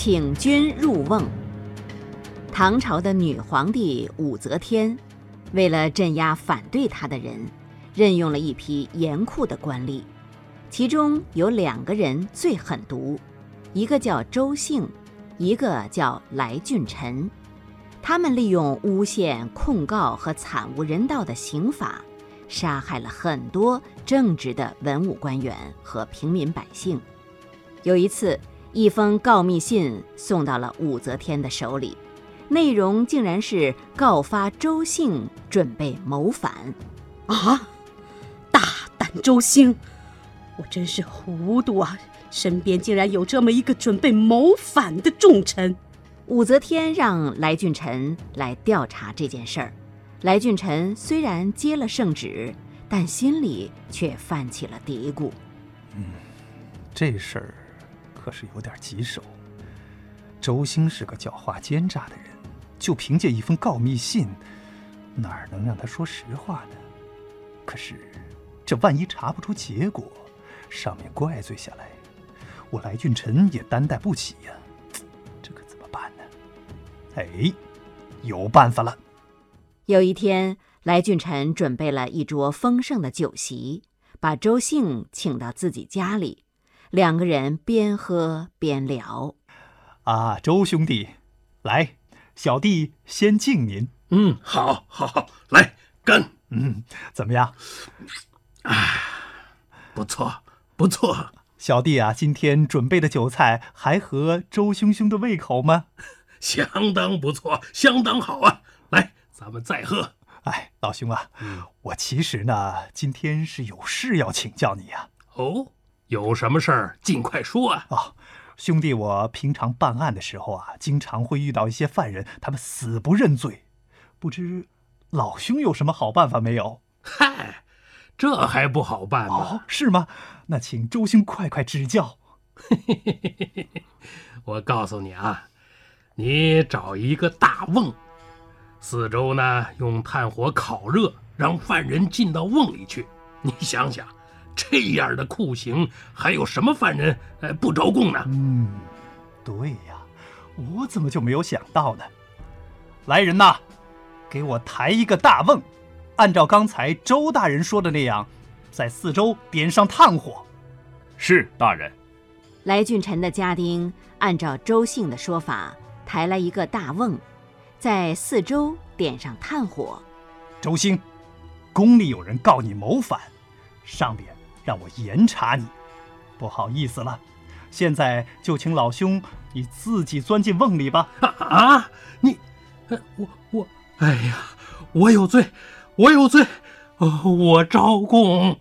请君入瓮。唐朝的女皇帝武则天，为了镇压反对她的人，任用了一批严酷的官吏，其中有两个人最狠毒，一个叫周兴，一个叫来俊臣。他们利用诬陷、控告和惨无人道的刑法，杀害了很多正直的文武官员和平民百姓。有一次，一封告密信送到了武则天的手里，内容竟然是告发周兴准备谋反。啊！大胆周兴，我真是糊涂啊！身边竟然有这么一个准备谋反的重臣。武则天让来俊臣来调查这件事儿。来俊臣虽然接了圣旨，但心里却泛起了嘀咕：“嗯，这事儿可是有点棘手。周兴是个狡猾奸诈的人，就凭借一封告密信，哪儿能让他说实话呢？可是，这万一查不出结果，上面怪罪下来，我来俊臣也担待不起呀。”这可怎么办呢哎，有办法了！有一天，来俊臣准备了一桌丰盛的酒席，把周兴请到自己家里，两个人边喝边聊。啊，周兄弟，来，小弟先敬您。嗯，好，好，好，来干。嗯，怎么样？啊，不错，不错。小弟啊，今天准备的酒菜还合周兄兄的胃口吗？相当不错，相当好啊！来，咱们再喝。哎，老兄啊，我其实呢，今天是有事要请教你呀。哦，有什么事儿尽快说啊！哦，兄弟，我平常办案的时候啊，经常会遇到一些犯人，他们死不认罪，不知老兄有什么好办法没有？嗨，这还不好办吗？哦，是吗？那请周兄快快指教。我告诉你啊。你找一个大瓮，四周呢用炭火烤热，让犯人进到瓮里去。你想想，这样的酷刑，还有什么犯人呃不招供呢？嗯，对呀，我怎么就没有想到呢？来人呐，给我抬一个大瓮，按照刚才周大人说的那样，在四周点上炭火。是大人。来俊臣的家丁按照周姓的说法。抬来一个大瓮，在四周点上炭火。周兴，宫里有人告你谋反，上边让我严查你，不好意思了。现在就请老兄你自己钻进瓮里吧。啊，你，我我，哎呀，我有罪，我有罪，我招供。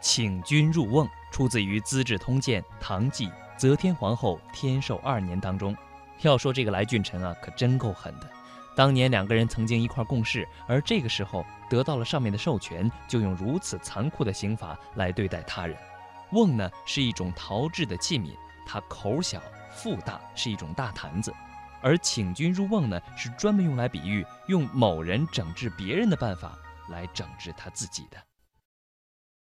请君入瓮，出自于《资治通鉴·唐纪》。则天皇后天寿二年当中，要说这个来俊臣啊，可真够狠的。当年两个人曾经一块共事，而这个时候得到了上面的授权，就用如此残酷的刑法来对待他人。瓮呢是一种陶制的器皿，它口小腹大，是一种大坛子；而请君入瓮呢，是专门用来比喻用某人整治别人的办法来整治他自己的。